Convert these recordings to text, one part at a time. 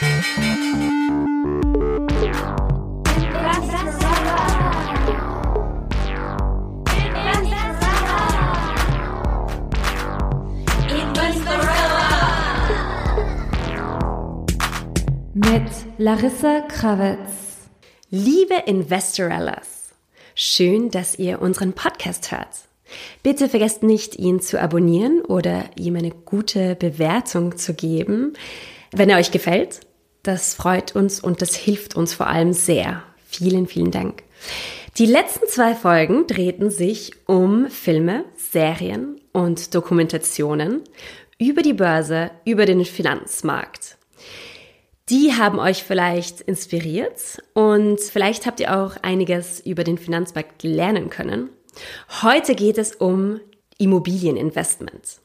Mit Larissa Krawitz. Liebe Investorellas, schön, dass ihr unseren Podcast hört. Bitte vergesst nicht, ihn zu abonnieren oder ihm eine gute Bewertung zu geben, wenn er euch gefällt. Das freut uns und das hilft uns vor allem sehr. Vielen, vielen Dank. Die letzten zwei Folgen drehten sich um Filme, Serien und Dokumentationen über die Börse, über den Finanzmarkt. Die haben euch vielleicht inspiriert und vielleicht habt ihr auch einiges über den Finanzmarkt lernen können. Heute geht es um Immobilieninvestment.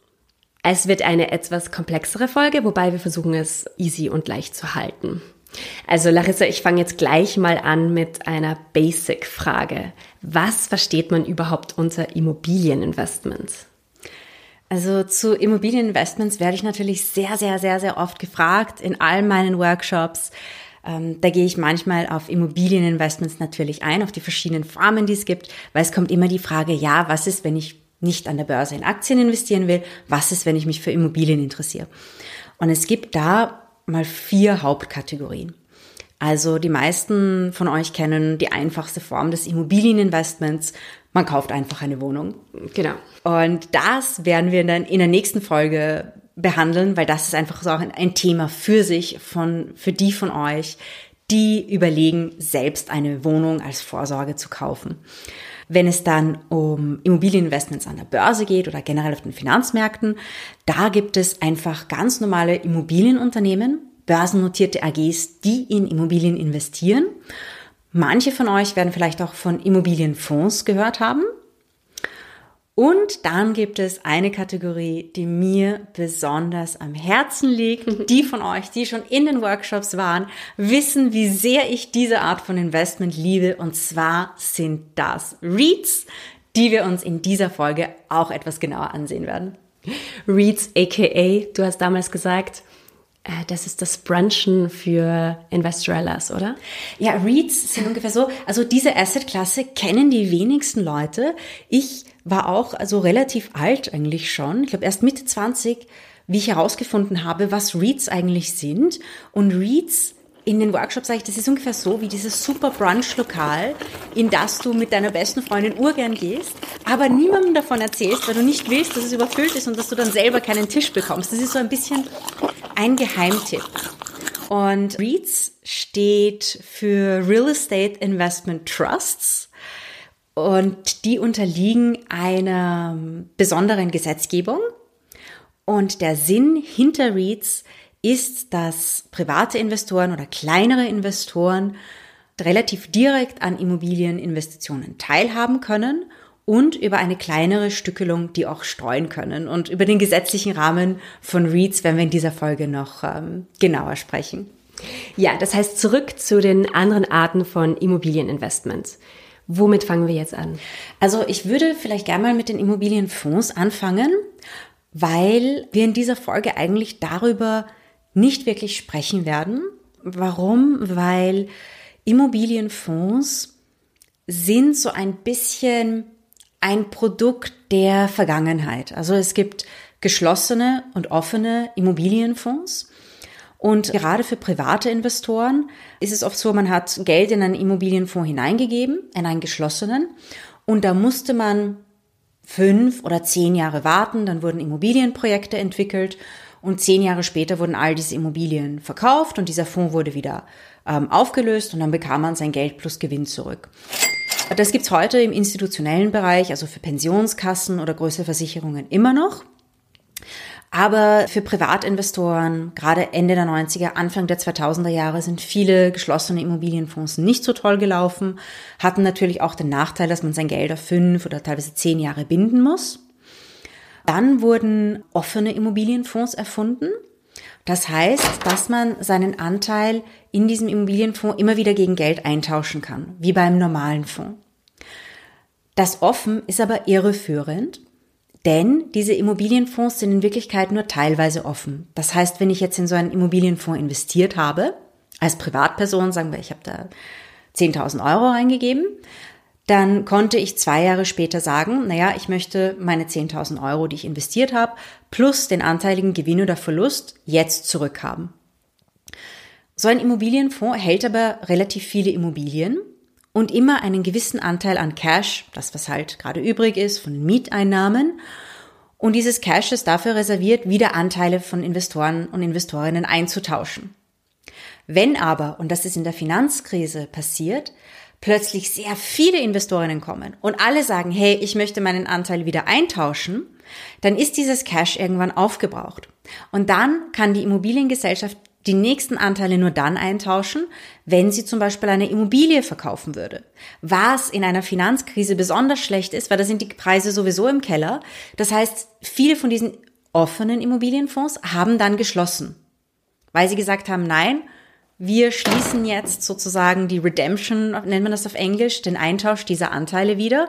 Es wird eine etwas komplexere Folge, wobei wir versuchen es easy und leicht zu halten. Also Larissa, ich fange jetzt gleich mal an mit einer Basic-Frage. Was versteht man überhaupt unter Immobilieninvestment? Also zu Immobilieninvestments werde ich natürlich sehr, sehr, sehr, sehr oft gefragt in all meinen Workshops. Ähm, da gehe ich manchmal auf Immobilieninvestments natürlich ein, auf die verschiedenen Formen, die es gibt, weil es kommt immer die Frage, ja, was ist, wenn ich nicht an der Börse in Aktien investieren will? Was ist, wenn ich mich für Immobilien interessiere? Und es gibt da mal vier Hauptkategorien. Also die meisten von euch kennen die einfachste Form des Immobilieninvestments. Man kauft einfach eine Wohnung. Genau. Und das werden wir dann in der nächsten Folge behandeln, weil das ist einfach so auch ein Thema für sich von, für die von euch, die überlegen, selbst eine Wohnung als Vorsorge zu kaufen. Wenn es dann um Immobilieninvestments an der Börse geht oder generell auf den Finanzmärkten, da gibt es einfach ganz normale Immobilienunternehmen, börsennotierte AGs, die in Immobilien investieren. Manche von euch werden vielleicht auch von Immobilienfonds gehört haben. Und dann gibt es eine Kategorie, die mir besonders am Herzen liegt. Die von euch, die schon in den Workshops waren, wissen, wie sehr ich diese Art von Investment liebe. Und zwar sind das REITs, die wir uns in dieser Folge auch etwas genauer ansehen werden. REITs, aka, du hast damals gesagt, äh, das ist das Brunchen für Investorellas, oder? Ja, REITs sind ungefähr so. Also diese Assetklasse kennen die wenigsten Leute. Ich war auch also relativ alt eigentlich schon. Ich glaube erst Mitte 20, wie ich herausgefunden habe, was REITs eigentlich sind. Und REITs in den Workshops sage ich, das ist ungefähr so wie dieses super Brunch-Lokal, in das du mit deiner besten Freundin urgern gehst, aber niemandem davon erzählst, weil du nicht willst, dass es überfüllt ist und dass du dann selber keinen Tisch bekommst. Das ist so ein bisschen ein Geheimtipp. Und REITs steht für Real Estate Investment Trusts und die unterliegen einer besonderen Gesetzgebung. Und der Sinn hinter REITs ist, dass private Investoren oder kleinere Investoren relativ direkt an Immobilieninvestitionen teilhaben können und über eine kleinere Stückelung die auch streuen können. Und über den gesetzlichen Rahmen von REITs werden wir in dieser Folge noch ähm, genauer sprechen. Ja, das heißt zurück zu den anderen Arten von Immobilieninvestments. Womit fangen wir jetzt an? Also ich würde vielleicht gerne mal mit den Immobilienfonds anfangen, weil wir in dieser Folge eigentlich darüber nicht wirklich sprechen werden. Warum? Weil Immobilienfonds sind so ein bisschen ein Produkt der Vergangenheit. Also es gibt geschlossene und offene Immobilienfonds. Und gerade für private Investoren ist es oft so, man hat Geld in einen Immobilienfonds hineingegeben, in einen geschlossenen. Und da musste man fünf oder zehn Jahre warten. Dann wurden Immobilienprojekte entwickelt und zehn Jahre später wurden all diese Immobilien verkauft und dieser Fonds wurde wieder ähm, aufgelöst und dann bekam man sein Geld plus Gewinn zurück. Das gibt's heute im institutionellen Bereich, also für Pensionskassen oder größere Versicherungen immer noch. Aber für Privatinvestoren, gerade Ende der 90er, Anfang der 2000er Jahre, sind viele geschlossene Immobilienfonds nicht so toll gelaufen, hatten natürlich auch den Nachteil, dass man sein Geld auf fünf oder teilweise zehn Jahre binden muss. Dann wurden offene Immobilienfonds erfunden. Das heißt, dass man seinen Anteil in diesem Immobilienfonds immer wieder gegen Geld eintauschen kann, wie beim normalen Fonds. Das offen ist aber irreführend, Denn diese Immobilienfonds sind in Wirklichkeit nur teilweise offen. Das heißt, wenn ich jetzt in so einen Immobilienfonds investiert habe, als Privatperson, sagen wir, ich habe da 10.000 Euro eingegeben, dann konnte ich zwei Jahre später sagen, naja, ich möchte meine 10.000 Euro, die ich investiert habe, plus den anteiligen Gewinn oder Verlust jetzt zurückhaben. So ein Immobilienfonds hält aber relativ viele Immobilien und immer einen gewissen Anteil an Cash, das was halt gerade übrig ist, von Mieteinnahmen. Und dieses Cash ist dafür reserviert, wieder Anteile von Investoren und Investorinnen einzutauschen. Wenn aber, und das ist in der Finanzkrise passiert, plötzlich sehr viele Investorinnen kommen und alle sagen, hey, ich möchte meinen Anteil wieder eintauschen, dann ist dieses Cash irgendwann aufgebraucht. Und dann kann die Immobiliengesellschaft die nächsten Anteile nur dann eintauschen, wenn sie zum Beispiel eine Immobilie verkaufen würde. Was in einer Finanzkrise besonders schlecht ist, weil da sind die Preise sowieso im Keller. Das heißt, viele von diesen offenen Immobilienfonds haben dann geschlossen, weil sie gesagt haben, nein, wir schließen jetzt sozusagen die Redemption, nennt man das auf Englisch, den Eintausch dieser Anteile wieder.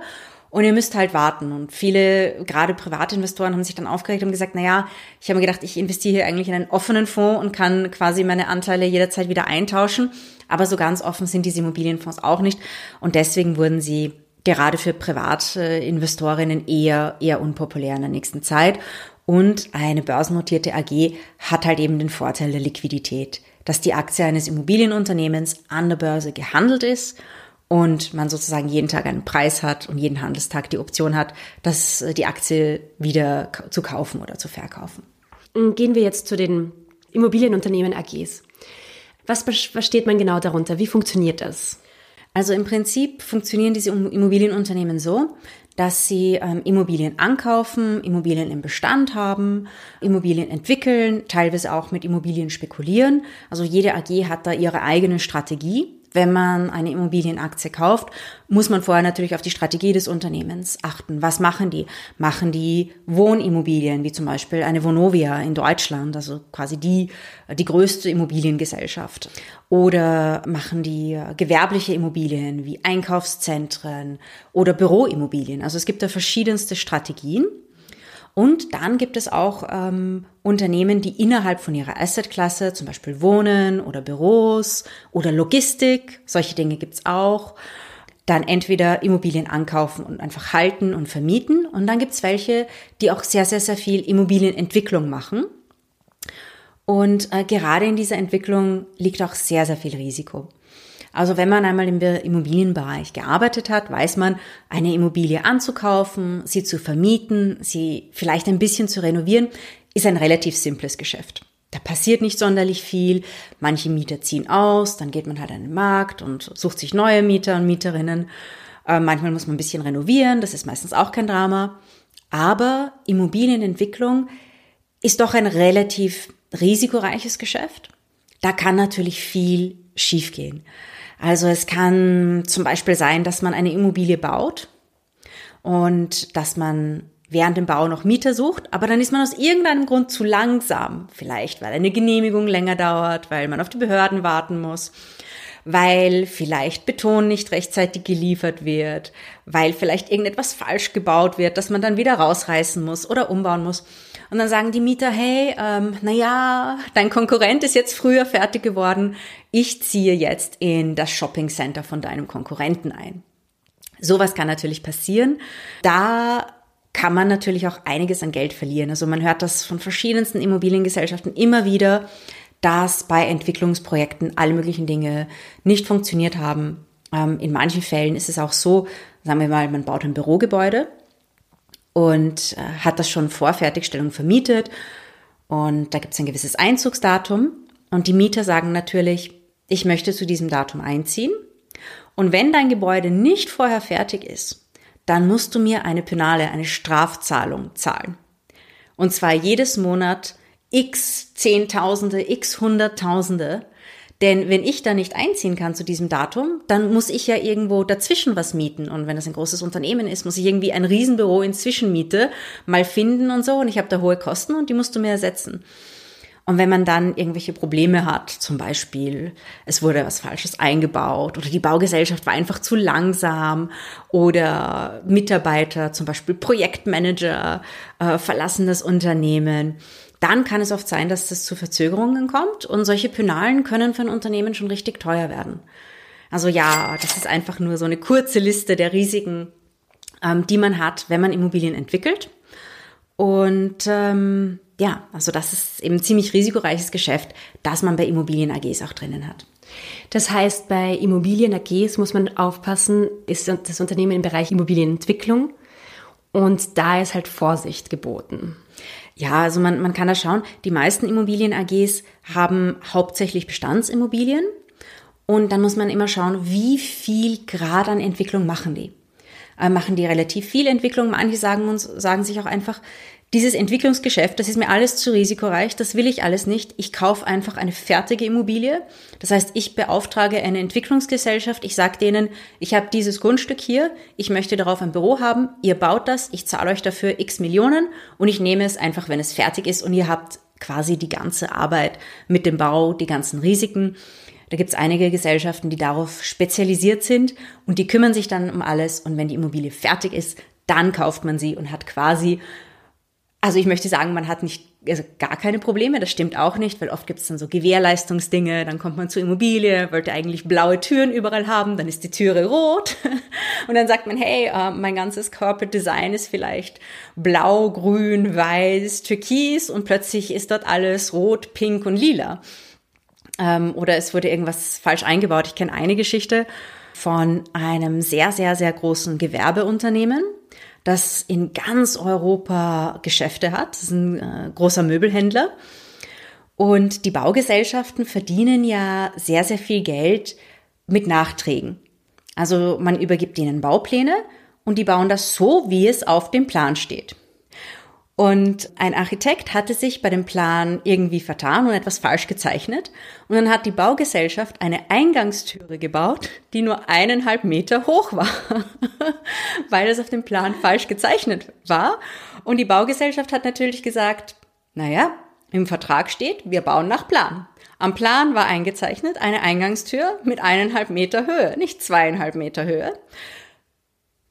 Und ihr müsst halt warten. Und viele, gerade Privatinvestoren, haben sich dann aufgeregt und gesagt, na ja, ich habe mir gedacht, ich investiere hier eigentlich in einen offenen Fonds und kann quasi meine Anteile jederzeit wieder eintauschen. Aber so ganz offen sind diese Immobilienfonds auch nicht. Und deswegen wurden sie gerade für Privatinvestorinnen eher, eher unpopulär in der nächsten Zeit. Und eine börsennotierte AG hat halt eben den Vorteil der Liquidität dass die Aktie eines Immobilienunternehmens an der Börse gehandelt ist und man sozusagen jeden Tag einen Preis hat und jeden Handelstag die Option hat, dass äh, die Aktie wieder zu kaufen oder zu verkaufen. Gehen wir jetzt zu den Immobilienunternehmen AGs. Was versteht man genau darunter? Wie funktioniert das? Also im Prinzip funktionieren diese Immobilienunternehmen so, dass sie ähm, Immobilien ankaufen, Immobilien im Bestand haben, Immobilien entwickeln, teilweise auch mit Immobilien spekulieren. Also jede AG hat da ihre eigene Strategie wenn man eine Immobilienaktie kauft, muss man vorher natürlich auf die Strategie des Unternehmens achten. Was machen die? Machen die Wohnimmobilien, wie zum Beispiel eine Vonovia in Deutschland, also quasi die, die größte Immobiliengesellschaft. Oder machen die gewerbliche Immobilien wie Einkaufszentren oder Büroimmobilien. Also es gibt da verschiedenste Strategien. Und dann gibt es auch ähm, Unternehmen, die innerhalb von ihrer Assetklasse, zum Beispiel Wohnen oder Büros oder Logistik, solche Dinge gibt's auch, dann entweder Immobilien ankaufen und einfach halten und vermieten. Und dann gibt's welche, die auch sehr, sehr, sehr viel Immobilienentwicklung machen. Und äh, gerade in dieser Entwicklung liegt auch sehr, sehr viel Risiko. Also wenn man einmal im Immobilienbereich gearbeitet hat, weiß man, eine Immobilie anzukaufen, sie zu vermieten, sie vielleicht ein bisschen zu renovieren, ist ein relativ simples Geschäft. Da passiert nicht sonderlich viel. Manche Mieter ziehen aus, dann geht man halt an den Markt und sucht sich neue Mieter und Mieterinnen. Äh, manchmal muss man ein bisschen renovieren, das ist meistens auch kein Drama. Aber Immobilienentwicklung ist doch ein relativ risikoreiches Geschäft. Da kann natürlich viel schiefgehen. Also es kann zum Beispiel sein, dass man eine Immobilie baut und dass man während dem Bau noch Mieter sucht, aber dann ist man aus irgendeinem Grund zu langsam. Vielleicht, weil eine Genehmigung länger dauert, weil man auf die Behörden warten muss, weil vielleicht Beton nicht rechtzeitig geliefert wird, weil vielleicht irgendetwas falsch gebaut wird, dass man dann wieder rausreißen muss oder umbauen muss. Und dann sagen die Mieter, hey, ähm, naja, dein Konkurrent ist jetzt früher fertig geworden, ich ziehe jetzt in das Shopping Center von deinem Konkurrenten ein. Sowas kann natürlich passieren. Da kann man natürlich auch einiges an Geld verlieren. Also man hört das von verschiedensten Immobiliengesellschaften immer wieder, dass bei Entwicklungsprojekten alle möglichen Dinge nicht funktioniert haben. Ähm, in manchen Fällen ist es auch so, sagen wir mal, man baut ein Bürogebäude und äh, hat das schon vor Fertigstellung vermietet und da gibt es ein gewisses Einzugsdatum und die Mieter sagen natürlich, ich möchte zu diesem Datum einziehen und wenn dein Gebäude nicht vorher fertig ist, dann musst du mir eine Penale, eine Strafzahlung zahlen. Und zwar jedes Monat x Zehntausende, x Hunderttausende denn wenn ich da nicht einziehen kann zu diesem Datum, dann muss ich ja irgendwo dazwischen was mieten. Und wenn das ein großes Unternehmen ist, muss ich irgendwie ein Riesenbüro in Zwischenmiete mal finden und so. Und ich habe da hohe Kosten und die musst du mir ersetzen. Und wenn man dann irgendwelche Probleme hat, zum Beispiel es wurde was Falsches eingebaut oder die Baugesellschaft war einfach zu langsam oder Mitarbeiter, zum Beispiel Projektmanager, äh, verlassen das Unternehmen, dann kann es oft sein, dass das zu Verzögerungen kommt und solche Penalen können für ein Unternehmen schon richtig teuer werden. Also ja, das ist einfach nur so eine kurze Liste der Risiken, ähm, die man hat, wenn man Immobilien entwickelt. Und ähm, ja, also das ist eben ziemlich risikoreiches Geschäft, das man bei Immobilien AGs auch drinnen hat. Das heißt, bei Immobilien AGs muss man aufpassen, ist das Unternehmen im Bereich Immobilienentwicklung und da ist halt Vorsicht geboten. Ja, also man, man kann da schauen, die meisten Immobilien AGs haben hauptsächlich Bestandsimmobilien und dann muss man immer schauen, wie viel Grad an Entwicklung machen die. Äh, machen die relativ viel Entwicklung. Manche sagen uns, sagen sich auch einfach, dieses Entwicklungsgeschäft, das ist mir alles zu risikoreich, das will ich alles nicht. Ich kaufe einfach eine fertige Immobilie. Das heißt, ich beauftrage eine Entwicklungsgesellschaft, ich sage denen, ich habe dieses Grundstück hier, ich möchte darauf ein Büro haben, ihr baut das, ich zahle euch dafür x Millionen und ich nehme es einfach, wenn es fertig ist und ihr habt quasi die ganze Arbeit mit dem Bau, die ganzen Risiken. Da gibt es einige Gesellschaften, die darauf spezialisiert sind und die kümmern sich dann um alles und wenn die Immobilie fertig ist, dann kauft man sie und hat quasi also ich möchte sagen, man hat nicht, also gar keine Probleme, das stimmt auch nicht, weil oft gibt es dann so Gewährleistungsdinge, dann kommt man zur Immobilie, wollte eigentlich blaue Türen überall haben, dann ist die Türe rot und dann sagt man, hey, äh, mein ganzes Corporate Design ist vielleicht blau, grün, weiß, türkis und plötzlich ist dort alles rot, pink und lila. Ähm, oder es wurde irgendwas falsch eingebaut. Ich kenne eine Geschichte von einem sehr, sehr, sehr großen Gewerbeunternehmen das in ganz Europa Geschäfte hat. Das ist ein äh, großer Möbelhändler. Und die Baugesellschaften verdienen ja sehr, sehr viel Geld mit Nachträgen. Also man übergibt ihnen Baupläne und die bauen das so, wie es auf dem Plan steht. Und ein Architekt hatte sich bei dem Plan irgendwie vertan und etwas falsch gezeichnet. Und dann hat die Baugesellschaft eine Eingangstüre gebaut, die nur eineinhalb Meter hoch war, weil es auf dem Plan falsch gezeichnet war. Und die Baugesellschaft hat natürlich gesagt, naja, im Vertrag steht, wir bauen nach Plan. Am Plan war eingezeichnet eine Eingangstür mit eineinhalb Meter Höhe, nicht zweieinhalb Meter Höhe.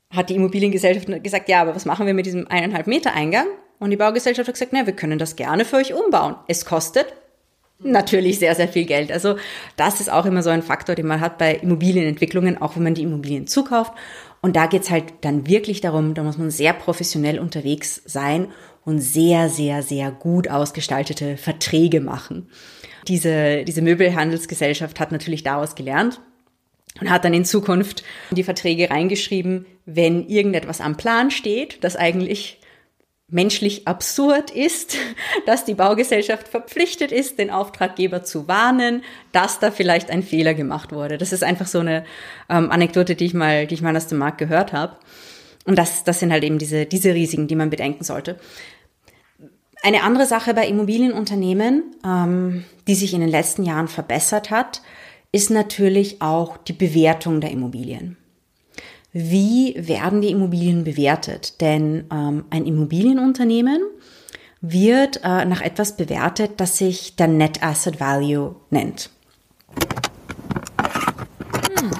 Hat die Immobiliengesellschaft gesagt, ja, aber was machen wir mit diesem eineinhalb Meter Eingang? Und die Baugesellschaft hat gesagt, na, wir können das gerne für euch umbauen. Es kostet natürlich sehr, sehr viel Geld. Also das ist auch immer so ein Faktor, den man hat bei Immobilienentwicklungen, auch wenn man die Immobilien zukauft. Und da geht's halt dann wirklich darum, da muss man sehr professionell unterwegs sein und sehr, sehr, sehr gut ausgestaltete Verträge machen. Diese, diese Möbelhandelsgesellschaft hat natürlich daraus gelernt und hat dann in Zukunft die Verträge reingeschrieben, wenn irgendetwas am Plan steht, das eigentlich menschlich absurd ist, dass die Baugesellschaft verpflichtet ist, den Auftraggeber zu warnen, dass da vielleicht ein Fehler gemacht wurde. Das ist einfach so eine ähm, Anekdote, die ich mal, die ich mal aus dem Markt gehört habe. Und das, das sind halt eben diese, diese Risiken, die man bedenken sollte. Eine andere Sache bei Immobilienunternehmen, ähm, die sich in den letzten Jahren verbessert hat, ist natürlich auch die Bewertung der Immobilien wie werden die Immobilien bewertet? Denn ähm, ein Immobilienunternehmen wird äh, nach etwas bewertet, das sich der Net Asset Value nennt. Hm.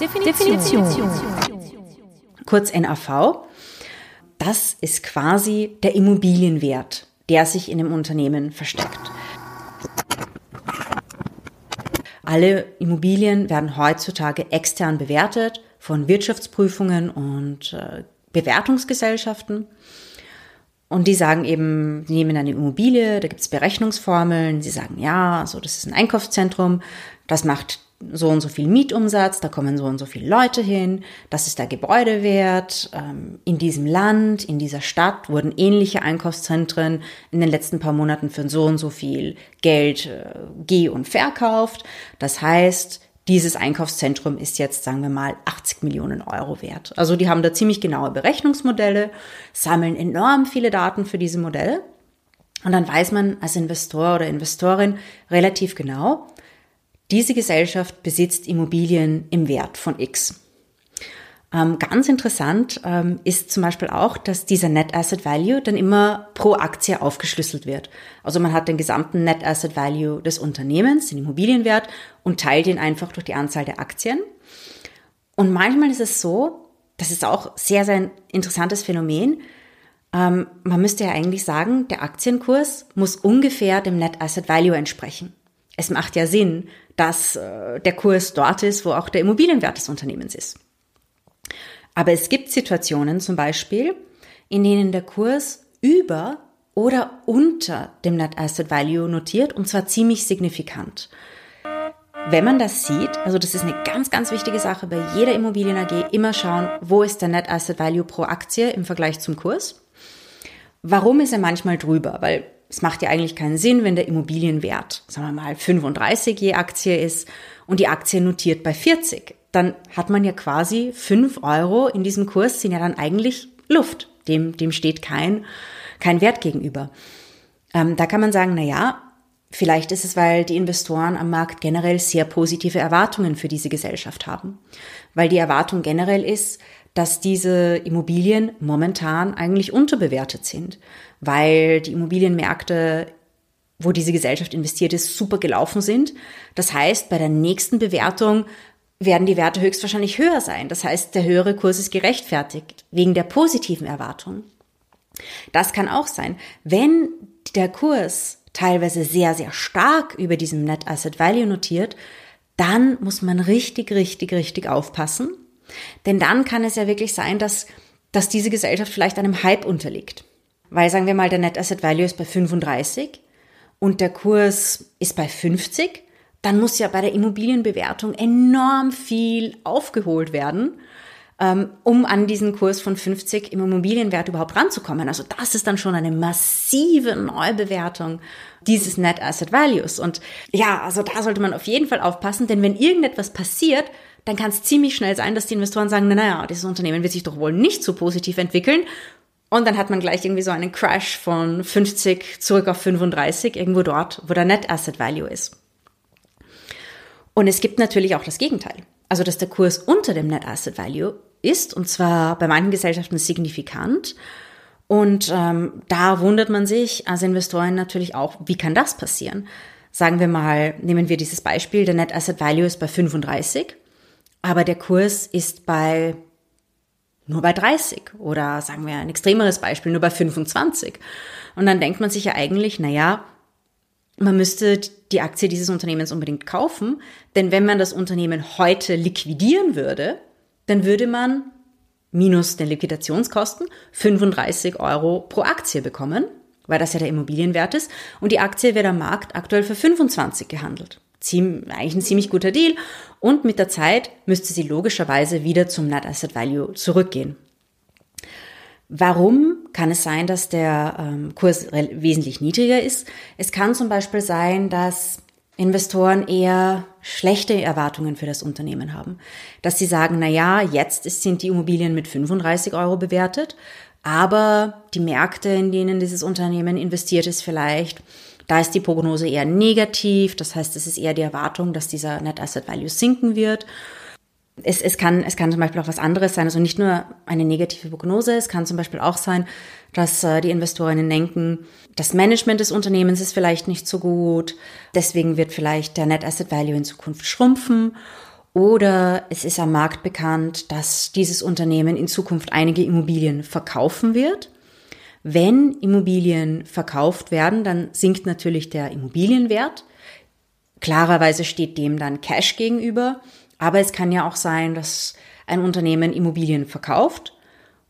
Definition. Definition. Kurz NAV. Das ist quasi der Immobilienwert, der sich in dem Unternehmen versteckt. Alle Immobilien werden heutzutage extern bewertet von Wirtschaftsprüfungen und äh, Bewertungsgesellschaften. Und die sagen eben, sie nehmen eine Immobilie, da gibt es Berechnungsformeln, sie sagen, ja, so das ist ein Einkaufszentrum, das macht so und so viel Mietumsatz, da kommen so und so viele Leute hin, das ist der Gebäudewert. Ähm, in diesem Land, in dieser Stadt wurden ähnliche Einkaufszentren in den letzten paar Monaten für so und so viel Geld äh, geh- und verkauft. Das heißt, dieses Einkaufszentrum ist jetzt, sagen wir mal, 80 Millionen Euro wert. Also die haben da ziemlich genaue Berechnungsmodelle, sammeln enorm viele Daten für diese Modelle. Und dann weiß man als Investor oder Investorin relativ genau, diese Gesellschaft besitzt Immobilien im Wert von X. Ähm, ganz interessant ähm, ist zum Beispiel auch, dass dieser Net Asset Value dann immer pro Aktie aufgeschlüsselt wird. Also man hat den gesamten Net Asset Value des Unternehmens, den Immobilienwert, und teilt ihn einfach durch die Anzahl der Aktien. Und manchmal ist es so, das ist auch sehr, sehr ein interessantes Phänomen. Ähm, man müsste ja eigentlich sagen, der Aktienkurs muss ungefähr dem Net Asset Value entsprechen. Es macht ja Sinn, dass äh, der Kurs dort ist, wo auch der Immobilienwert des Unternehmens ist. Aber es gibt Situationen zum Beispiel, in denen der Kurs über oder unter dem Net Asset Value notiert und zwar ziemlich signifikant. Wenn man das sieht, also das ist eine ganz, ganz wichtige Sache bei jeder Immobilien AG, immer schauen, wo ist der Net Asset Value pro Aktie im Vergleich zum Kurs. Warum ist er manchmal drüber? Weil es macht ja eigentlich keinen Sinn, wenn der Immobilienwert, sagen wir mal, 35 je Aktie ist und die Aktie notiert bei 40 dann hat man ja quasi fünf Euro in diesem Kurs sind ja dann eigentlich Luft. Dem, dem steht kein, kein Wert gegenüber. Ähm, da kann man sagen, na ja, vielleicht ist es, weil die Investoren am Markt generell sehr positive Erwartungen für diese Gesellschaft haben. Weil die Erwartung generell ist, dass diese Immobilien momentan eigentlich unterbewertet sind, weil die Immobilienmärkte wo diese Gesellschaft investiert ist, super gelaufen sind. Das heißt, bei der nächsten Bewertung werden die Werte höchstwahrscheinlich höher sein. Das heißt, der höhere Kurs ist gerechtfertigt wegen der positiven Erwartung. Das kann auch sein. Wenn der Kurs teilweise sehr, sehr stark über diesem Net Asset Value notiert, dann muss man richtig, richtig, richtig aufpassen. Denn dann kann es ja wirklich sein, dass, dass diese Gesellschaft vielleicht einem Hype unterliegt. Weil sagen wir mal, der Net Asset Value ist bei 35 und der Kurs ist bei 50 dann muss ja bei der Immobilienbewertung enorm viel aufgeholt werden, ähm, um an diesen Kurs von 50 im Immobilienwert überhaupt ranzukommen. Also das ist dann schon eine massive Neubewertung dieses Net Asset Values. Und ja, also da sollte man auf jeden Fall aufpassen, denn wenn irgendetwas passiert, dann kann es ziemlich schnell sein, dass die Investoren sagen, naja, dieses Unternehmen wird sich doch wohl nicht so positiv entwickeln. Und dann hat man gleich irgendwie so einen Crash von 50 zurück auf 35, irgendwo dort, wo der Net Asset Value ist. Und es gibt natürlich auch das Gegenteil. Also, dass der Kurs unter dem Net Asset Value ist, und zwar bei manchen Gesellschaften signifikant. Und ähm, da wundert man sich als Investoren natürlich auch, wie kann das passieren? Sagen wir mal, nehmen wir dieses Beispiel, der Net Asset Value ist bei 35, aber der Kurs ist bei nur bei 30 oder sagen wir ein extremeres Beispiel, nur bei 25. Und dann denkt man sich ja eigentlich, na ja, man müsste die Aktie dieses Unternehmens unbedingt kaufen, denn wenn man das Unternehmen heute liquidieren würde, dann würde man minus den Liquidationskosten 35 Euro pro Aktie bekommen, weil das ja der Immobilienwert ist, und die Aktie wird am Markt aktuell für 25 gehandelt. Ziem, eigentlich ein ziemlich guter Deal und mit der Zeit müsste sie logischerweise wieder zum Net Asset Value zurückgehen. Warum kann es sein, dass der ähm, Kurs wesentlich niedriger ist? Es kann zum Beispiel sein, dass Investoren eher schlechte Erwartungen für das Unternehmen haben. Dass sie sagen, na ja, jetzt sind die Immobilien mit 35 Euro bewertet, aber die Märkte, in denen dieses Unternehmen investiert ist, vielleicht, da ist die Prognose eher negativ. Das heißt, es ist eher die Erwartung, dass dieser Net Asset Value sinken wird es, es, kann, es kann zum Beispiel auch was anderes sein, also nicht nur eine negative Prognose, es kann zum Beispiel auch sein, dass äh, die Investorinnen denken, das Management des Unternehmens ist vielleicht nicht so gut, deswegen wird vielleicht der Net Asset Value in Zukunft schrumpfen oder es ist am Markt bekannt, dass dieses Unternehmen in Zukunft einige Immobilien verkaufen wird. Wenn Immobilien verkauft werden, dann sinkt natürlich der Immobilienwert. Klarerweise steht dem dann Cash gegenüber. Aber es kann ja auch sein, dass ein Unternehmen Immobilien verkauft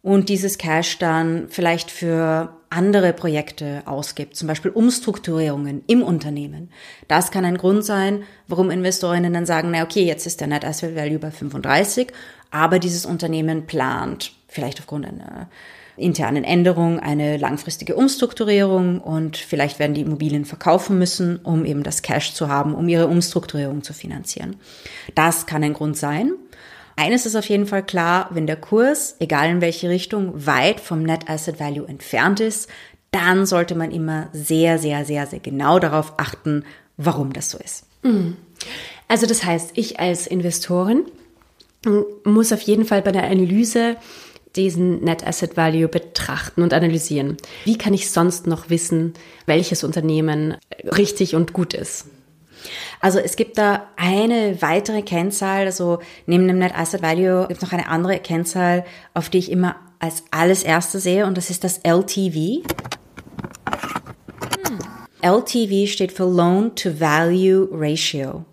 und dieses Cash dann vielleicht für andere Projekte ausgibt, zum Beispiel Umstrukturierungen im Unternehmen. Das kann ein Grund sein, warum Investorinnen dann sagen, na okay, jetzt ist der Net Asset Value bei 35, aber dieses Unternehmen plant vielleicht aufgrund einer internen Änderung eine langfristige Umstrukturierung und vielleicht werden die Immobilien verkaufen müssen, um eben das Cash zu haben, um ihre Umstrukturierung zu finanzieren. Das kann ein Grund sein. Eines ist auf jeden Fall klar, wenn der Kurs, egal in welche Richtung, weit vom Net Asset Value entfernt ist, dann sollte man immer sehr, sehr, sehr, sehr genau darauf achten, warum das so ist. Mhm. Also das heißt, ich als Investorin muss auf jeden Fall bei der Analyse diesen Net Asset Value betrachten und analysieren. Wie kann ich sonst noch wissen, welches Unternehmen richtig und gut ist? Also es gibt da eine weitere Kennzahl, also neben dem Net Asset Value gibt es noch eine andere Kennzahl, auf die ich immer als alles erste sehe und das ist das LTV. Hm. LTV steht für Loan to Value Ratio.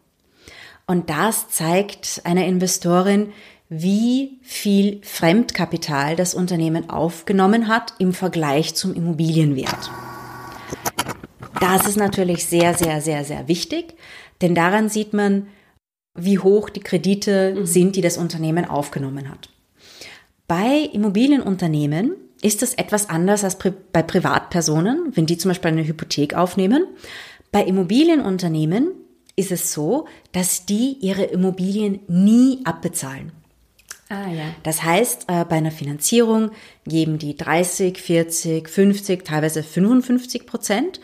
Und das zeigt einer Investorin, wie viel Fremdkapital das Unternehmen aufgenommen hat im Vergleich zum Immobilienwert. Das ist natürlich sehr, sehr, sehr, sehr wichtig, denn daran sieht man, wie hoch die Kredite mhm. sind, die das Unternehmen aufgenommen hat. Bei Immobilienunternehmen ist das etwas anders als bei Privatpersonen, wenn die zum Beispiel eine Hypothek aufnehmen. Bei Immobilienunternehmen ist es so, dass die ihre Immobilien nie abbezahlen. Ah, ja. Das heißt, äh, bei einer Finanzierung geben die 30, 40, 50, teilweise 55 Prozent.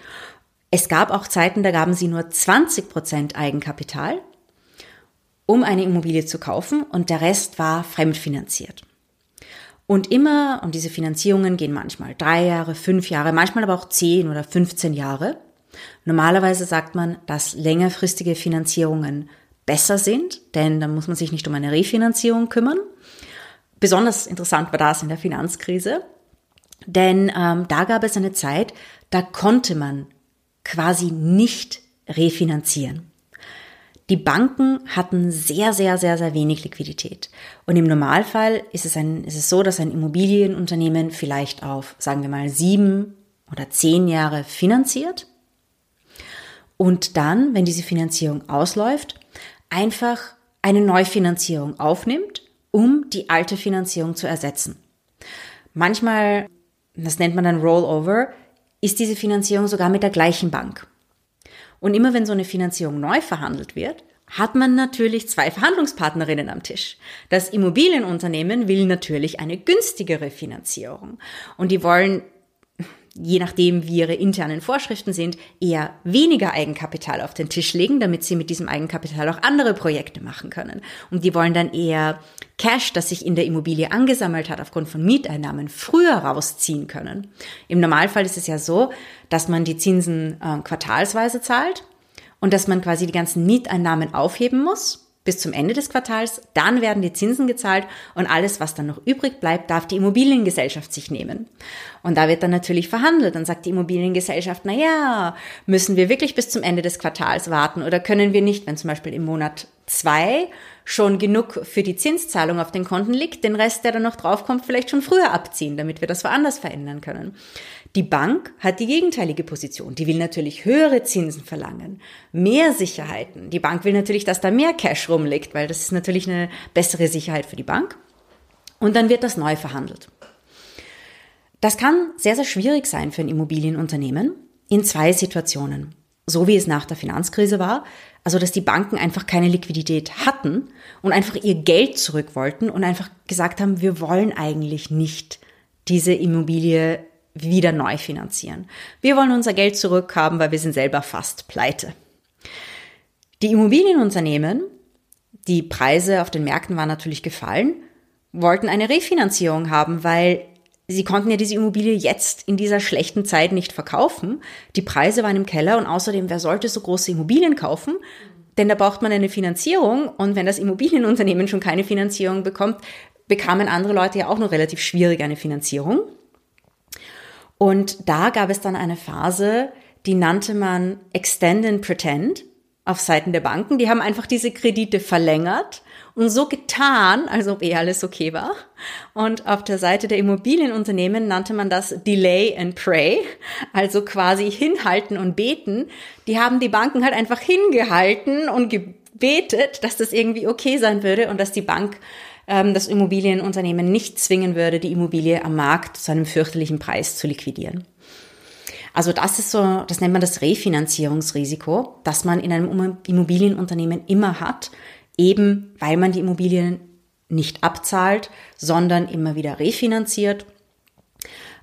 Es gab auch Zeiten, da gaben sie nur 20 Prozent Eigenkapital, um eine Immobilie zu kaufen und der Rest war fremdfinanziert. Und immer, und diese Finanzierungen gehen manchmal drei Jahre, fünf Jahre, manchmal aber auch zehn oder 15 Jahre. Normalerweise sagt man, dass längerfristige Finanzierungen besser sind, denn dann muss man sich nicht um eine Refinanzierung kümmern. Besonders interessant war das in der Finanzkrise, denn ähm, da gab es eine Zeit, da konnte man quasi nicht refinanzieren. Die Banken hatten sehr, sehr, sehr, sehr wenig Liquidität. Und im Normalfall ist es, ein, ist es so, dass ein Immobilienunternehmen vielleicht auf, sagen wir mal, sieben oder zehn Jahre finanziert und dann, wenn diese Finanzierung ausläuft, einfach eine Neufinanzierung aufnimmt, um die alte Finanzierung zu ersetzen. Manchmal, das nennt man dann Rollover, ist diese Finanzierung sogar mit der gleichen Bank. Und immer wenn so eine Finanzierung neu verhandelt wird, hat man natürlich zwei Verhandlungspartnerinnen am Tisch. Das Immobilienunternehmen will natürlich eine günstigere Finanzierung. Und die wollen je nachdem, wie ihre internen Vorschriften sind, eher weniger Eigenkapital auf den Tisch legen, damit sie mit diesem Eigenkapital auch andere Projekte machen können. Und die wollen dann eher Cash, das sich in der Immobilie angesammelt hat, aufgrund von Mieteinnahmen früher rausziehen können. Im Normalfall ist es ja so, dass man die Zinsen äh, quartalsweise zahlt und dass man quasi die ganzen Mieteinnahmen aufheben muss bis zum Ende des Quartals, dann werden die Zinsen gezahlt und alles, was dann noch übrig bleibt, darf die Immobiliengesellschaft sich nehmen. Und da wird dann natürlich verhandelt. Dann sagt die Immobiliengesellschaft, na ja, müssen wir wirklich bis zum Ende des Quartals warten oder können wir nicht, wenn zum Beispiel im Monat zwei schon genug für die Zinszahlung auf den Konten liegt, den Rest, der dann noch draufkommt, vielleicht schon früher abziehen, damit wir das woanders verändern können. Die Bank hat die gegenteilige Position. Die will natürlich höhere Zinsen verlangen, mehr Sicherheiten. Die Bank will natürlich, dass da mehr Cash rumliegt, weil das ist natürlich eine bessere Sicherheit für die Bank. Und dann wird das neu verhandelt. Das kann sehr, sehr schwierig sein für ein Immobilienunternehmen in zwei Situationen. So wie es nach der Finanzkrise war, also dass die Banken einfach keine Liquidität hatten und einfach ihr Geld zurück wollten und einfach gesagt haben, wir wollen eigentlich nicht diese Immobilie wieder neu finanzieren. Wir wollen unser Geld zurückhaben, weil wir sind selber fast pleite. Die Immobilienunternehmen, die Preise auf den Märkten waren natürlich gefallen, wollten eine Refinanzierung haben, weil sie konnten ja diese Immobilie jetzt in dieser schlechten Zeit nicht verkaufen. Die Preise waren im Keller und außerdem, wer sollte so große Immobilien kaufen? Denn da braucht man eine Finanzierung und wenn das Immobilienunternehmen schon keine Finanzierung bekommt, bekamen andere Leute ja auch noch relativ schwierig eine Finanzierung. Und da gab es dann eine Phase, die nannte man Extend and Pretend auf Seiten der Banken. Die haben einfach diese Kredite verlängert und so getan, als ob eh alles okay war. Und auf der Seite der Immobilienunternehmen nannte man das Delay and Pray, also quasi hinhalten und beten. Die haben die Banken halt einfach hingehalten und gebetet, dass das irgendwie okay sein würde und dass die Bank ähm, das Immobilienunternehmen nicht zwingen würde, die Immobilie am Markt zu einem fürchterlichen Preis zu liquidieren. Also das ist so, das nennt man das Refinanzierungsrisiko, das man in einem Immobilienunternehmen immer hat, eben weil man die Immobilien nicht abzahlt, sondern immer wieder refinanziert,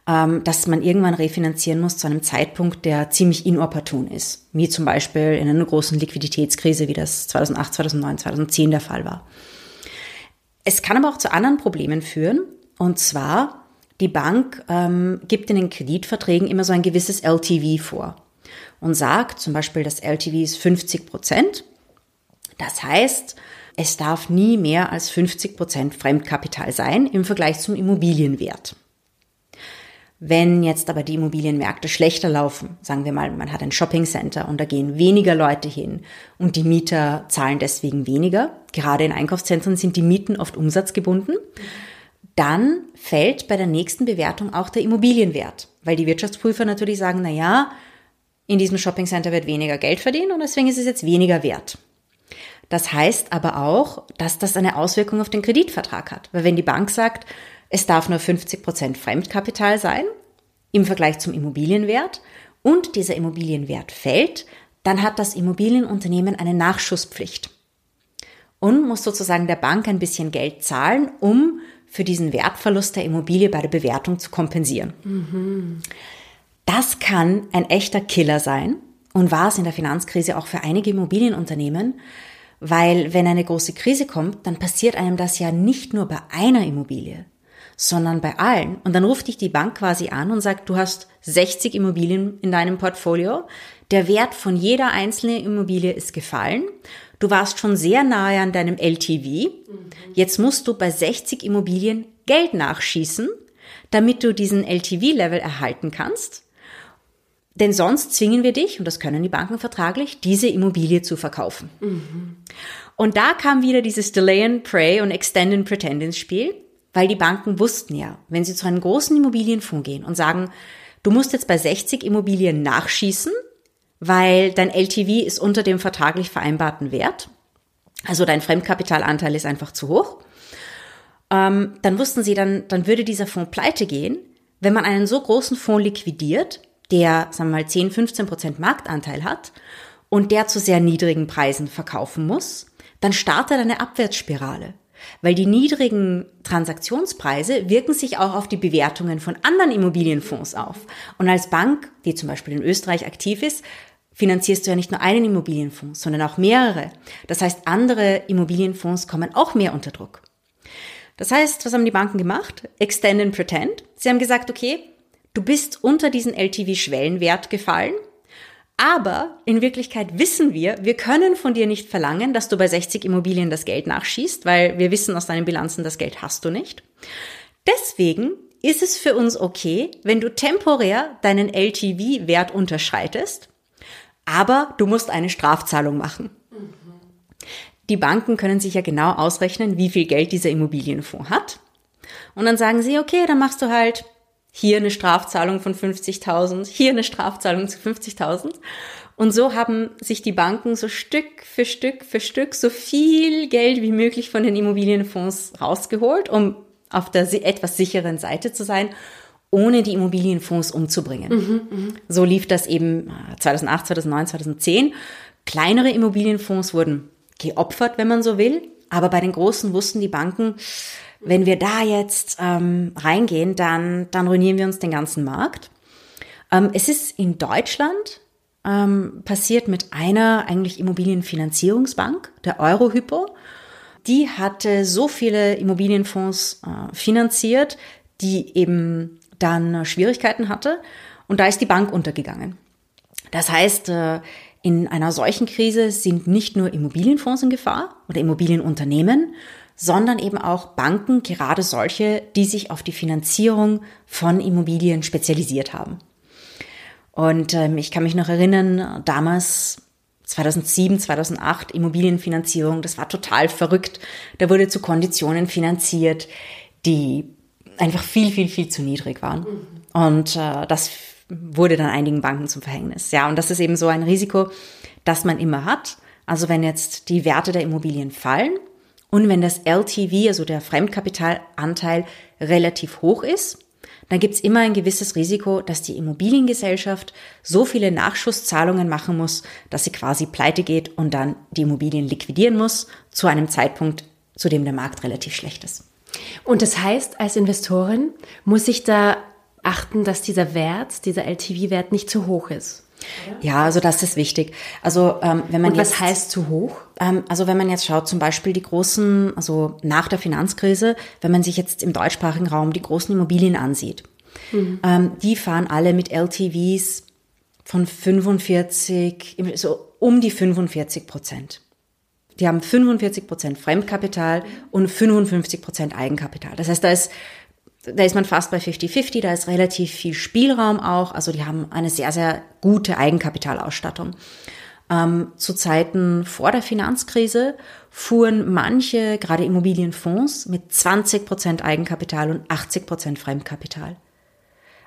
ähm, dass man irgendwann refinanzieren muss zu einem Zeitpunkt, der ziemlich inopportun ist, wie zum Beispiel in einer großen Liquiditätskrise, wie das 2008, 2009, 2010 der Fall war. Es kann aber auch zu anderen Problemen führen. Und zwar, die Bank ähm, gibt in den Kreditverträgen immer so ein gewisses LTV vor und sagt zum Beispiel, das LTV ist 50 Prozent. Das heißt, es darf nie mehr als 50 Prozent Fremdkapital sein im Vergleich zum Immobilienwert. Wenn jetzt aber die Immobilienmärkte schlechter laufen, sagen wir mal, man hat ein Shoppingcenter und da gehen weniger Leute hin und die Mieter zahlen deswegen weniger, gerade in Einkaufszentren sind die Mieten oft umsatzgebunden, dann fällt bei der nächsten Bewertung auch der Immobilienwert, weil die Wirtschaftsprüfer natürlich sagen, na ja, in diesem Shoppingcenter wird weniger Geld verdient und deswegen ist es jetzt weniger wert. Das heißt aber auch, dass das eine Auswirkung auf den Kreditvertrag hat, weil wenn die Bank sagt, es darf nur 50 Prozent Fremdkapital sein im Vergleich zum Immobilienwert und dieser Immobilienwert fällt, dann hat das Immobilienunternehmen eine Nachschusspflicht und muss sozusagen der Bank ein bisschen Geld zahlen, um für diesen Wertverlust der Immobilie bei der Bewertung zu kompensieren. Mhm. Das kann ein echter Killer sein und war es in der Finanzkrise auch für einige Immobilienunternehmen, weil wenn eine große Krise kommt, dann passiert einem das ja nicht nur bei einer Immobilie, sondern bei allen. Und dann ruft dich die Bank quasi an und sagt, du hast 60 Immobilien in deinem Portfolio. Der Wert von jeder einzelnen Immobilie ist gefallen. Du warst schon sehr nahe an deinem LTV. Jetzt musst du bei 60 Immobilien Geld nachschießen, damit du diesen LTV-Level erhalten kannst. Denn sonst zwingen wir dich, und das können die Banken vertraglich, diese Immobilie zu verkaufen. Mhm. Und da kam wieder dieses Delay and Pray und Extend and Pretend ins Spiel. Weil die Banken wussten ja, wenn sie zu einem großen Immobilienfonds gehen und sagen, du musst jetzt bei 60 Immobilien nachschießen, weil dein LTV ist unter dem vertraglich vereinbarten Wert, also dein Fremdkapitalanteil ist einfach zu hoch, ähm, dann wussten sie, dann, dann würde dieser Fonds pleite gehen, wenn man einen so großen Fonds liquidiert, der, sagen wir mal, 10, 15 Prozent Marktanteil hat und der zu sehr niedrigen Preisen verkaufen muss, dann startet eine Abwärtsspirale. Weil die niedrigen Transaktionspreise wirken sich auch auf die Bewertungen von anderen Immobilienfonds auf. Und als Bank, die zum Beispiel in Österreich aktiv ist, finanzierst du ja nicht nur einen Immobilienfonds, sondern auch mehrere. Das heißt, andere Immobilienfonds kommen auch mehr unter Druck. Das heißt, was haben die Banken gemacht? Extend and Pretend. Sie haben gesagt, okay, du bist unter diesen LTV-Schwellenwert gefallen aber in Wirklichkeit wissen wir, wir können von dir nicht verlangen, dass du bei 60 Immobilien das Geld nachschießt, weil wir wissen aus deinen Bilanzen, das Geld hast du nicht. Deswegen ist es für uns okay, wenn du temporär deinen LTV-Wert unterschreitest, aber du musst eine Strafzahlung machen. Die Banken können sich ja genau ausrechnen, wie viel Geld dieser Immobilienfonds hat. Und dann sagen sie, okay, dann machst du halt hier eine Strafzahlung von 50.000, hier eine Strafzahlung zu 50.000. Und so haben sich die Banken so Stück für Stück für Stück so viel Geld wie möglich von den Immobilienfonds rausgeholt, um auf der etwas sicheren Seite zu sein, ohne die Immobilienfonds umzubringen. Mhm, mh. So lief das eben 2008, 2009, 2010. Kleinere Immobilienfonds wurden geopfert, wenn man so will. Aber bei den großen wussten die Banken, wenn wir da jetzt ähm, reingehen, dann, dann ruinieren wir uns den ganzen Markt. Ähm, es ist in Deutschland ähm, passiert mit einer eigentlich Immobilienfinanzierungsbank, der Eurohypo. Die hatte so viele Immobilienfonds äh, finanziert, die eben dann Schwierigkeiten hatte. Und da ist die Bank untergegangen. Das heißt, äh, in einer solchen Krise sind nicht nur Immobilienfonds in Gefahr oder Immobilienunternehmen, sondern eben auch Banken, gerade solche, die sich auf die Finanzierung von Immobilien spezialisiert haben. Und ähm, ich kann mich noch erinnern, damals 2007, 2008 Immobilienfinanzierung, das war total verrückt. Da wurde zu Konditionen finanziert, die einfach viel, viel, viel zu niedrig waren. Und äh, das wurde dann einigen Banken zum Verhängnis. Ja, und das ist eben so ein Risiko, das man immer hat. Also wenn jetzt die Werte der Immobilien fallen, und wenn das LTV, also der Fremdkapitalanteil, relativ hoch ist, dann gibt's immer ein gewisses Risiko, dass die Immobiliengesellschaft so viele Nachschusszahlungen machen muss, dass sie quasi pleite geht und dann die Immobilien liquidieren muss, zu einem Zeitpunkt, zu dem der Markt relativ schlecht ist. Und das heißt, als Investorin muss ich da achten, dass dieser Wert, dieser LTV-Wert nicht zu hoch ist. Ja, also das ist wichtig. Also ähm, wenn man Und was jetzt, heißt zu hoch? ähm, also wenn man jetzt schaut, zum Beispiel die großen, also nach der Finanzkrise, wenn man sich jetzt im deutschsprachigen Raum die großen Immobilien ansieht, ähm, die fahren alle mit LTVs von 45, im- so um die 45 Prozent. Die haben 45 Prozent Fremdkapital und 55 Prozent Eigenkapital. Das heißt, da ist, da ist man fast bei 50-50, da ist relativ viel Spielraum auch. Also die haben eine sehr, sehr gute Eigenkapitalausstattung. Ähm, zu Zeiten vor der Finanzkrise fuhren manche, gerade Immobilienfonds, mit 20 Prozent Eigenkapital und 80 Prozent Fremdkapital.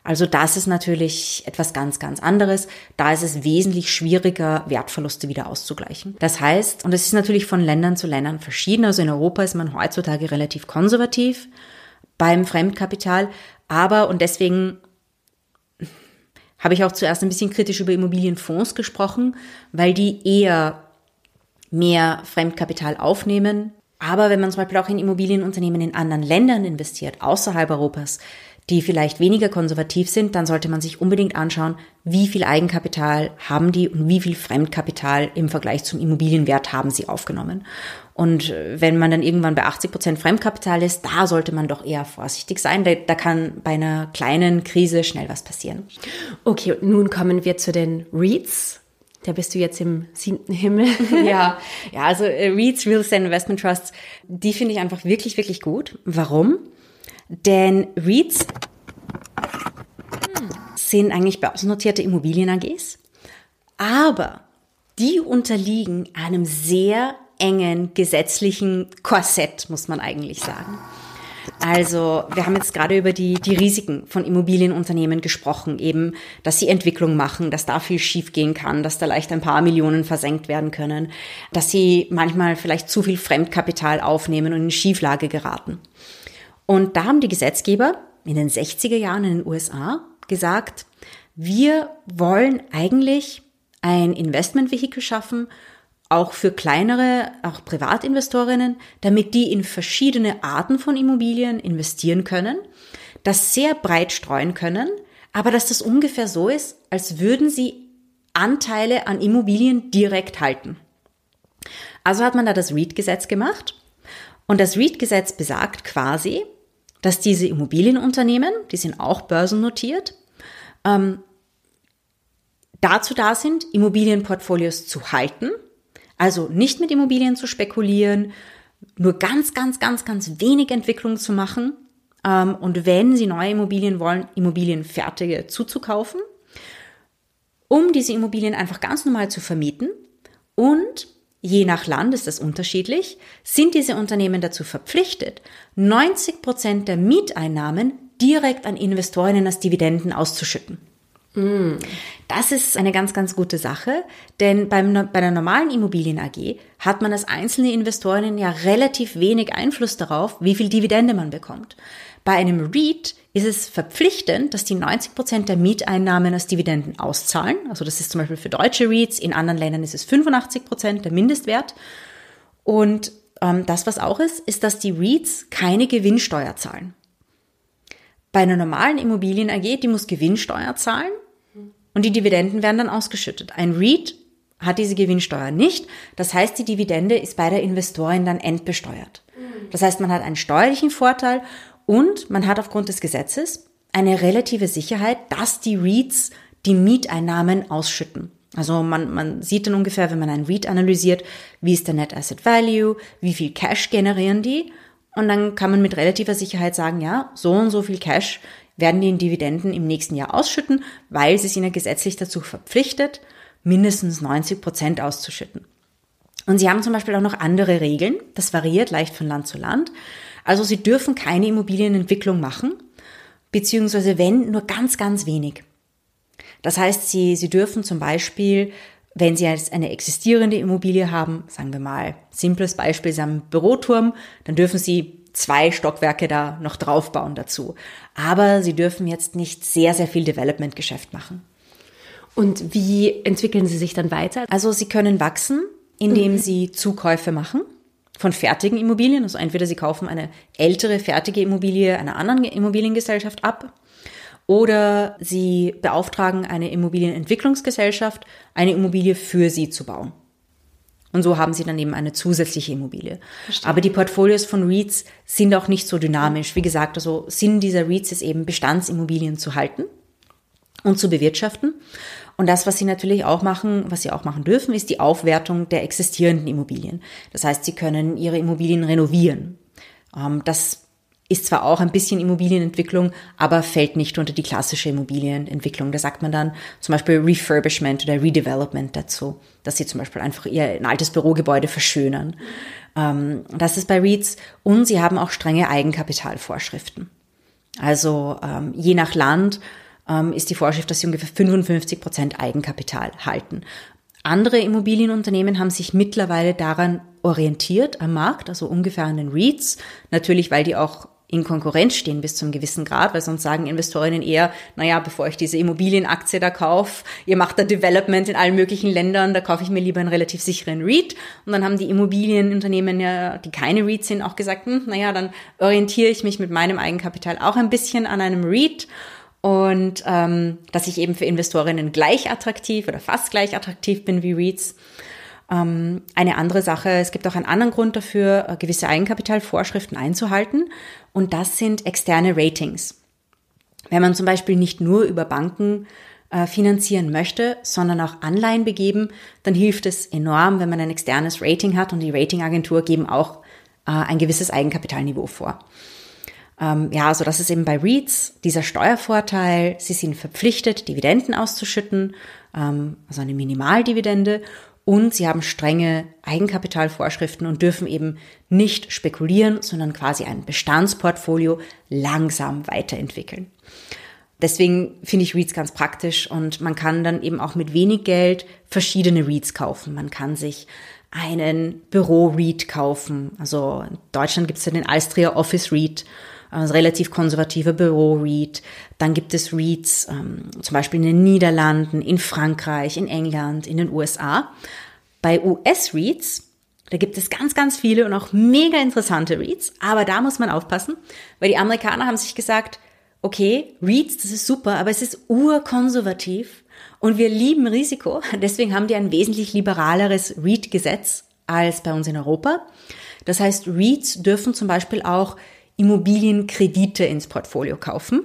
Also das ist natürlich etwas ganz, ganz anderes. Da ist es wesentlich schwieriger, Wertverluste wieder auszugleichen. Das heißt, und es ist natürlich von Ländern zu Ländern verschieden. Also in Europa ist man heutzutage relativ konservativ beim Fremdkapital. Aber, und deswegen habe ich auch zuerst ein bisschen kritisch über Immobilienfonds gesprochen, weil die eher mehr Fremdkapital aufnehmen. Aber wenn man zum Beispiel auch in Immobilienunternehmen in anderen Ländern investiert, außerhalb Europas, die vielleicht weniger konservativ sind, dann sollte man sich unbedingt anschauen, wie viel Eigenkapital haben die und wie viel Fremdkapital im Vergleich zum Immobilienwert haben sie aufgenommen. Und äh, wenn man dann irgendwann bei 80 Prozent Fremdkapital ist, da sollte man doch eher vorsichtig sein. Da, da kann bei einer kleinen Krise schnell was passieren. Okay, und nun kommen wir zu den REITs. Da bist du jetzt im siebten Himmel. ja, ja, also äh, REITs, Real Estate Investment Trusts, die finde ich einfach wirklich, wirklich gut. Warum? Denn REITs sind eigentlich börsennotierte Immobilien AGs, aber die unterliegen einem sehr engen gesetzlichen Korsett, muss man eigentlich sagen. Also wir haben jetzt gerade über die, die Risiken von Immobilienunternehmen gesprochen, eben, dass sie Entwicklung machen, dass da viel schiefgehen kann, dass da leicht ein paar Millionen versenkt werden können, dass sie manchmal vielleicht zu viel Fremdkapital aufnehmen und in Schieflage geraten. Und da haben die Gesetzgeber in den 60er Jahren in den USA gesagt, wir wollen eigentlich ein Investmentvehikel schaffen, auch für kleinere, auch Privatinvestorinnen, damit die in verschiedene Arten von Immobilien investieren können, das sehr breit streuen können, aber dass das ungefähr so ist, als würden sie Anteile an Immobilien direkt halten. Also hat man da das REIT-Gesetz gemacht und das REIT-Gesetz besagt quasi, dass diese Immobilienunternehmen, die sind auch börsennotiert, ähm, dazu da sind, Immobilienportfolios zu halten, also nicht mit Immobilien zu spekulieren, nur ganz, ganz, ganz, ganz wenig Entwicklung zu machen. Ähm, und wenn Sie neue Immobilien wollen, Immobilienfertige zuzukaufen, um diese Immobilien einfach ganz normal zu vermieten und je nach Land ist das unterschiedlich, sind diese Unternehmen dazu verpflichtet, 90 Prozent der Mieteinnahmen direkt an Investorinnen als Dividenden auszuschütten. Das ist eine ganz, ganz gute Sache, denn beim, bei der normalen Immobilien AG hat man als einzelne Investorinnen ja relativ wenig Einfluss darauf, wie viel Dividende man bekommt. Bei einem REIT ist es verpflichtend, dass die 90 Prozent der Mieteinnahmen als Dividenden auszahlen. Also das ist zum Beispiel für deutsche REITs, in anderen Ländern ist es 85 Prozent der Mindestwert. Und ähm, das, was auch ist, ist, dass die REITs keine Gewinnsteuer zahlen. Bei einer normalen Immobilien AG, die muss Gewinnsteuer zahlen und die Dividenden werden dann ausgeschüttet. Ein REIT hat diese Gewinnsteuer nicht. Das heißt, die Dividende ist bei der Investorin dann entbesteuert. Das heißt, man hat einen steuerlichen Vorteil und man hat aufgrund des Gesetzes eine relative Sicherheit, dass die REITs die Mieteinnahmen ausschütten. Also man, man sieht dann ungefähr, wenn man ein REIT analysiert, wie ist der Net Asset Value, wie viel Cash generieren die. Und dann kann man mit relativer Sicherheit sagen, ja, so und so viel Cash werden die in Dividenden im nächsten Jahr ausschütten, weil sie sind ja gesetzlich dazu verpflichtet, mindestens 90 Prozent auszuschütten. Und sie haben zum Beispiel auch noch andere Regeln. Das variiert leicht von Land zu Land. Also sie dürfen keine Immobilienentwicklung machen, beziehungsweise wenn, nur ganz, ganz wenig. Das heißt, sie, sie dürfen zum Beispiel, wenn sie jetzt eine existierende Immobilie haben, sagen wir mal, simples Beispiel, sie haben einen Büroturm, dann dürfen sie zwei Stockwerke da noch draufbauen dazu. Aber sie dürfen jetzt nicht sehr, sehr viel Development-Geschäft machen. Und wie entwickeln sie sich dann weiter? Also sie können wachsen, indem mhm. sie Zukäufe machen von fertigen Immobilien. Also entweder sie kaufen eine ältere fertige Immobilie einer anderen Immobiliengesellschaft ab oder sie beauftragen eine Immobilienentwicklungsgesellschaft, eine Immobilie für sie zu bauen. Und so haben sie dann eben eine zusätzliche Immobilie. Verstehe. Aber die Portfolios von REITs sind auch nicht so dynamisch. Wie gesagt, also Sinn dieser REITs ist eben Bestandsimmobilien zu halten und zu bewirtschaften. Und das, was sie natürlich auch machen, was sie auch machen dürfen, ist die Aufwertung der existierenden Immobilien. Das heißt, sie können ihre Immobilien renovieren. Ähm, das ist zwar auch ein bisschen Immobilienentwicklung, aber fällt nicht unter die klassische Immobilienentwicklung. Da sagt man dann zum Beispiel Refurbishment oder Redevelopment dazu, dass sie zum Beispiel einfach ihr ein altes Bürogebäude verschönern. Ähm, das ist bei REITs und sie haben auch strenge Eigenkapitalvorschriften. Also ähm, je nach Land ähm, ist die Vorschrift, dass sie ungefähr 55 Prozent Eigenkapital halten. Andere Immobilienunternehmen haben sich mittlerweile daran orientiert am Markt, also ungefähr an den REITs. Natürlich, weil die auch in Konkurrenz stehen bis zum gewissen Grad, weil sonst sagen Investorinnen eher, naja, bevor ich diese Immobilienaktie da kaufe, ihr macht da Development in allen möglichen Ländern, da kaufe ich mir lieber einen relativ sicheren REIT. Und dann haben die Immobilienunternehmen ja, die keine REITs sind, auch gesagt, hm, naja, dann orientiere ich mich mit meinem Eigenkapital auch ein bisschen an einem REIT und ähm, dass ich eben für Investorinnen gleich attraktiv oder fast gleich attraktiv bin wie REITs. Ähm, eine andere Sache, es gibt auch einen anderen Grund dafür, äh, gewisse Eigenkapitalvorschriften einzuhalten und das sind externe Ratings. Wenn man zum Beispiel nicht nur über Banken äh, finanzieren möchte, sondern auch Anleihen begeben, dann hilft es enorm, wenn man ein externes Rating hat und die Ratingagentur geben auch äh, ein gewisses Eigenkapitalniveau vor. Ähm, ja, also das ist eben bei REITs dieser Steuervorteil. Sie sind verpflichtet, Dividenden auszuschütten, ähm, also eine Minimaldividende und sie haben strenge Eigenkapitalvorschriften und dürfen eben nicht spekulieren, sondern quasi ein Bestandsportfolio langsam weiterentwickeln. Deswegen finde ich REITs ganz praktisch und man kann dann eben auch mit wenig Geld verschiedene REITs kaufen. Man kann sich einen Büro-REIT kaufen. Also in Deutschland gibt es ja den Alstria Office REIT also relativ konservativer Büro-REIT. Dann gibt es REITs ähm, zum Beispiel in den Niederlanden, in Frankreich, in England, in den USA. Bei US-REITs, da gibt es ganz, ganz viele und auch mega interessante REITs, aber da muss man aufpassen, weil die Amerikaner haben sich gesagt, okay, REITs, das ist super, aber es ist urkonservativ und wir lieben Risiko. Deswegen haben die ein wesentlich liberaleres REIT-Gesetz als bei uns in Europa. Das heißt, REITs dürfen zum Beispiel auch Immobilienkredite ins Portfolio kaufen.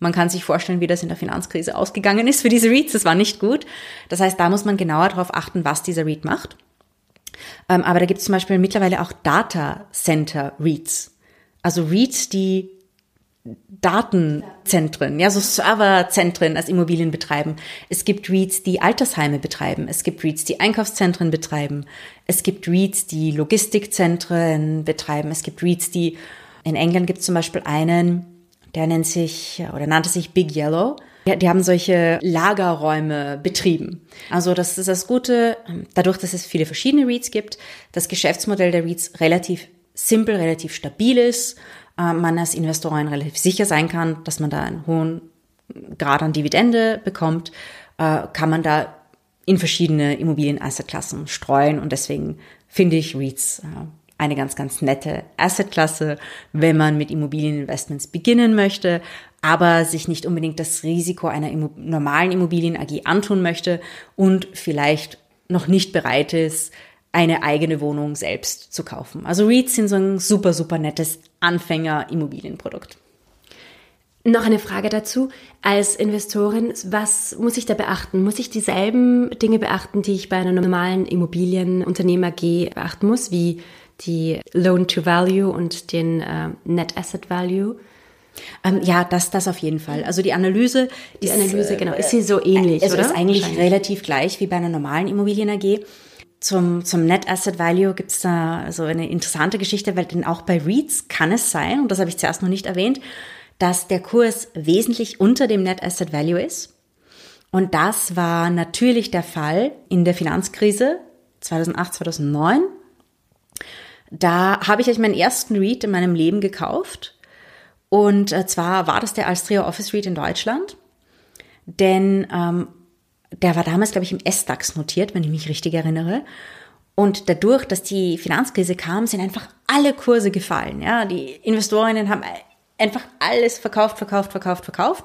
Man kann sich vorstellen, wie das in der Finanzkrise ausgegangen ist für diese REITs. Das war nicht gut. Das heißt, da muss man genauer darauf achten, was dieser REIT macht. Ähm, aber da gibt es zum Beispiel mittlerweile auch Data Center REITs. Also REITs, die Datenzentren, ja, so Serverzentren als Immobilien betreiben. Es gibt REITs, die Altersheime betreiben. Es gibt REITs, die Einkaufszentren betreiben. Es gibt REITs, die Logistikzentren betreiben. Es gibt REITs, die in England gibt es zum Beispiel einen, der nennt sich oder nannte sich Big Yellow. Ja, die haben solche Lagerräume betrieben. Also das ist das Gute, dadurch, dass es viele verschiedene REITs gibt, das Geschäftsmodell der REITs relativ simpel, relativ stabil ist, äh, man als Investorin relativ sicher sein kann, dass man da einen hohen Grad an Dividende bekommt, äh, kann man da in verschiedene Immobilien-Assetklassen streuen und deswegen finde ich REITs äh, eine ganz, ganz nette Assetklasse, wenn man mit Immobilieninvestments beginnen möchte, aber sich nicht unbedingt das Risiko einer normalen Immobilien AG antun möchte und vielleicht noch nicht bereit ist, eine eigene Wohnung selbst zu kaufen. Also REITs sind so ein super, super nettes Anfänger-Immobilienprodukt. Noch eine Frage dazu. Als Investorin, was muss ich da beachten? Muss ich dieselben Dinge beachten, die ich bei einer normalen Immobilienunternehmer AG beachten muss, wie die Loan-to-Value und den äh, Net Asset Value. Ähm, ja, das, das auf jeden Fall. Also die Analyse, die ist, Analyse, genau, ist sie so ähnlich, also oder? ist eigentlich relativ gleich wie bei einer normalen Immobilien AG. Zum, zum Net Asset Value gibt es da so eine interessante Geschichte, weil denn auch bei REITs kann es sein, und das habe ich zuerst noch nicht erwähnt, dass der Kurs wesentlich unter dem Net Asset Value ist. Und das war natürlich der Fall in der Finanzkrise 2008, 2009 da habe ich euch meinen ersten Read in meinem Leben gekauft. Und äh, zwar war das der Alstria Office Read in Deutschland. Denn ähm, der war damals, glaube ich, im S-DAX notiert, wenn ich mich richtig erinnere. Und dadurch, dass die Finanzkrise kam, sind einfach alle Kurse gefallen. Ja, die Investorinnen haben einfach alles verkauft, verkauft, verkauft, verkauft.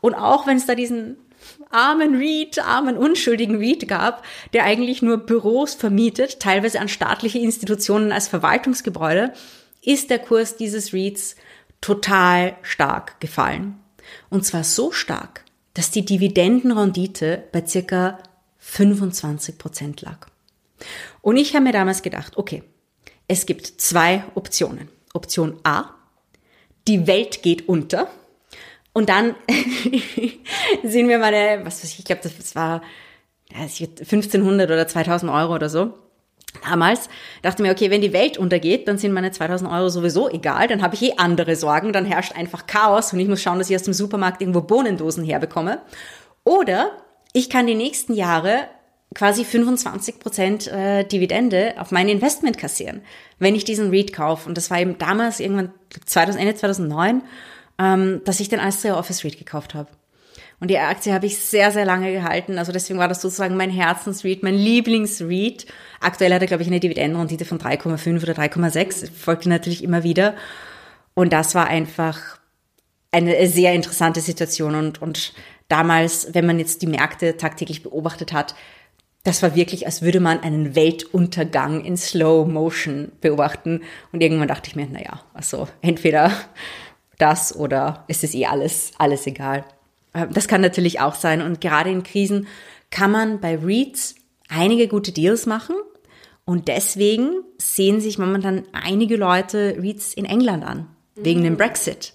Und auch wenn es da diesen armen Reed, armen unschuldigen Reed gab, der eigentlich nur Büros vermietet, teilweise an staatliche Institutionen als Verwaltungsgebäude, ist der Kurs dieses Reeds total stark gefallen. Und zwar so stark, dass die Dividendenrendite bei circa 25 Prozent lag. Und ich habe mir damals gedacht, okay, es gibt zwei Optionen. Option A, die Welt geht unter. Und dann sehen wir meine, was weiß ich, ich glaube, das war 1500 oder 2000 Euro oder so. Damals dachte mir, okay, wenn die Welt untergeht, dann sind meine 2000 Euro sowieso egal, dann habe ich eh andere Sorgen, dann herrscht einfach Chaos und ich muss schauen, dass ich aus dem Supermarkt irgendwo Bohnendosen herbekomme. Oder ich kann die nächsten Jahre quasi 25 Prozent äh, Dividende auf mein Investment kassieren, wenn ich diesen REIT kaufe. Und das war eben damals irgendwann 2000, Ende 2009, ähm, dass ich den Alstria Office REIT gekauft habe. Und die Aktie habe ich sehr, sehr lange gehalten. Also deswegen war das sozusagen mein Herzensread, mein Lieblingsread. Aktuell hat er, glaube ich, eine Dividendenrendite von 3,5 oder 3,6. Folgte natürlich immer wieder. Und das war einfach eine sehr interessante Situation. Und, und damals, wenn man jetzt die Märkte tagtäglich beobachtet hat, das war wirklich, als würde man einen Weltuntergang in Slow Motion beobachten. Und irgendwann dachte ich mir, naja, also entweder das oder ist es eh alles, alles egal. Äh, das kann natürlich auch sein. Und gerade in Krisen kann man bei REITs einige gute Deals machen. Und deswegen sehen sich momentan einige Leute REITs in England an, wegen dem Brexit.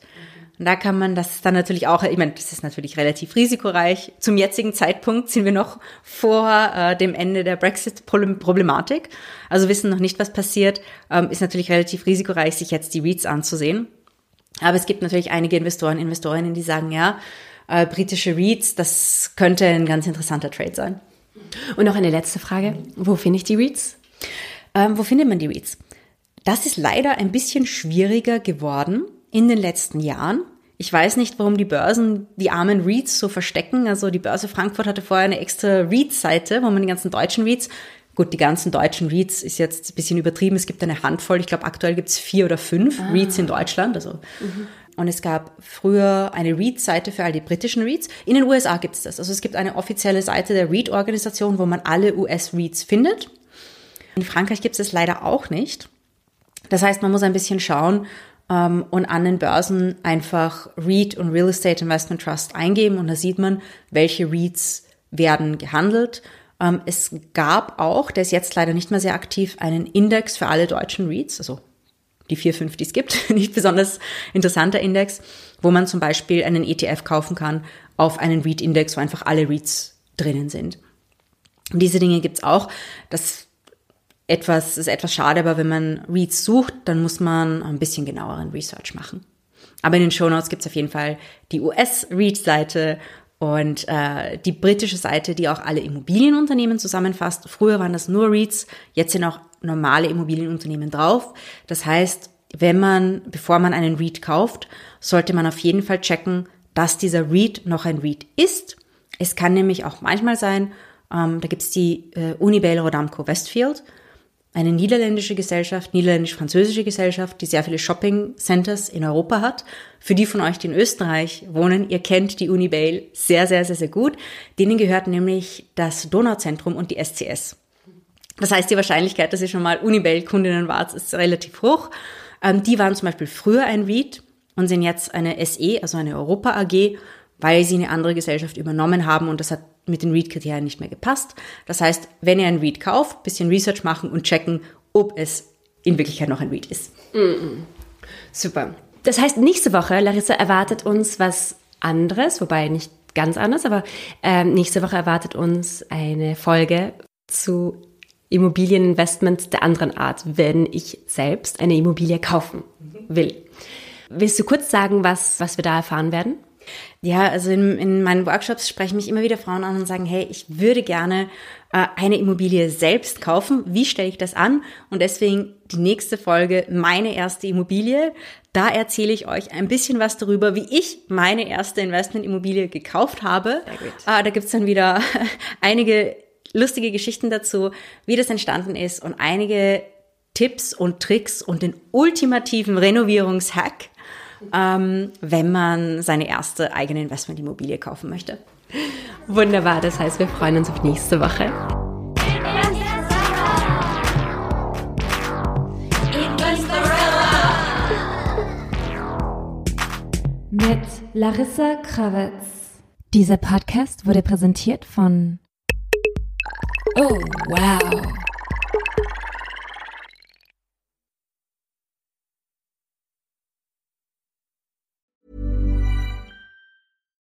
Und da kann man das dann natürlich auch, ich meine, das ist natürlich relativ risikoreich. Zum jetzigen Zeitpunkt sind wir noch vor äh, dem Ende der Brexit-Problematik. Also wissen noch nicht, was passiert. Ähm, ist natürlich relativ risikoreich, sich jetzt die REITs anzusehen. Aber es gibt natürlich einige Investoren, Investorinnen, die sagen, ja, äh, britische REITs, das könnte ein ganz interessanter Trade sein. Und noch eine letzte Frage. Wo finde ich die REITs? Ähm, wo findet man die REITs? Das ist leider ein bisschen schwieriger geworden in den letzten Jahren. Ich weiß nicht, warum die Börsen die armen REITs so verstecken. Also die Börse Frankfurt hatte vorher eine extra REIT-Seite, wo man die ganzen deutschen REITs, gut, die ganzen deutschen REITs ist jetzt ein bisschen übertrieben. Es gibt eine Handvoll. Ich glaube, aktuell gibt es vier oder fünf ah. REITs in Deutschland. Also mhm. Und es gab früher eine REIT-Seite für all die britischen REITs. In den USA gibt es das. Also es gibt eine offizielle Seite der REIT-Organisation, wo man alle US-REITs findet. In Frankreich gibt es es leider auch nicht. Das heißt, man muss ein bisschen schauen ähm, und an den Börsen einfach REIT und Real Estate Investment Trust eingeben und da sieht man, welche REITs werden gehandelt. Ähm, es gab auch, der ist jetzt leider nicht mehr sehr aktiv, einen Index für alle deutschen REITs, also die vier, fünf, die es gibt, nicht besonders interessanter Index, wo man zum Beispiel einen ETF kaufen kann auf einen REIT-Index, wo einfach alle REITs drinnen sind. Und diese Dinge gibt's auch. Das etwas, ist etwas schade, aber wenn man REITs sucht, dann muss man ein bisschen genaueren Research machen. Aber in den Show Notes gibt's auf jeden Fall die US-REIT-Seite und äh, die britische Seite, die auch alle Immobilienunternehmen zusammenfasst. Früher waren das nur REITs, jetzt sind auch normale Immobilienunternehmen drauf. Das heißt, wenn man, bevor man einen REIT kauft, sollte man auf jeden Fall checken, dass dieser REIT noch ein REIT ist. Es kann nämlich auch manchmal sein, ähm, da gibt's die äh, Unibail Rodamco Westfield eine niederländische Gesellschaft, niederländisch-französische Gesellschaft, die sehr viele Shopping Centers in Europa hat. Für die von euch, die in Österreich wohnen, ihr kennt die Unibail sehr, sehr, sehr, sehr gut. Denen gehört nämlich das Donauzentrum und die SCS. Das heißt, die Wahrscheinlichkeit, dass ihr schon mal Unibail-Kundinnen wart, ist relativ hoch. Ähm, die waren zum Beispiel früher ein REIT und sind jetzt eine SE, also eine Europa AG, weil sie eine andere Gesellschaft übernommen haben und das hat mit den Read-Kriterien nicht mehr gepasst. Das heißt, wenn ihr ein Read kauft, bisschen Research machen und checken, ob es in Wirklichkeit noch ein Read ist. Mm -mm. Super. Das heißt, nächste Woche, Larissa, erwartet uns was anderes, wobei nicht ganz anders, aber äh, nächste Woche erwartet uns eine Folge zu Immobilieninvestments der anderen Art, wenn ich selbst eine Immobilie kaufen will. Willst du kurz sagen, was, was wir da erfahren werden? Ja, also in, in meinen Workshops sprechen mich immer wieder Frauen an und sagen, hey, ich würde gerne äh, eine Immobilie selbst kaufen. Wie stelle ich das an? Und deswegen die nächste Folge, meine erste Immobilie. Da erzähle ich euch ein bisschen was darüber, wie ich meine erste Investmentimmobilie gekauft habe. Äh, da gibt's dann wieder einige lustige Geschichten dazu, wie das entstanden ist und einige Tipps und Tricks und den ultimativen Renovierungshack ähm, wenn man seine erste eigene Investmentimmobilie kaufen möchte. Wunderbar, das heißt, wir freuen uns auf nächste Woche. Mit Larissa Krawitz. Dieser Podcast wurde präsentiert von Oh, wow.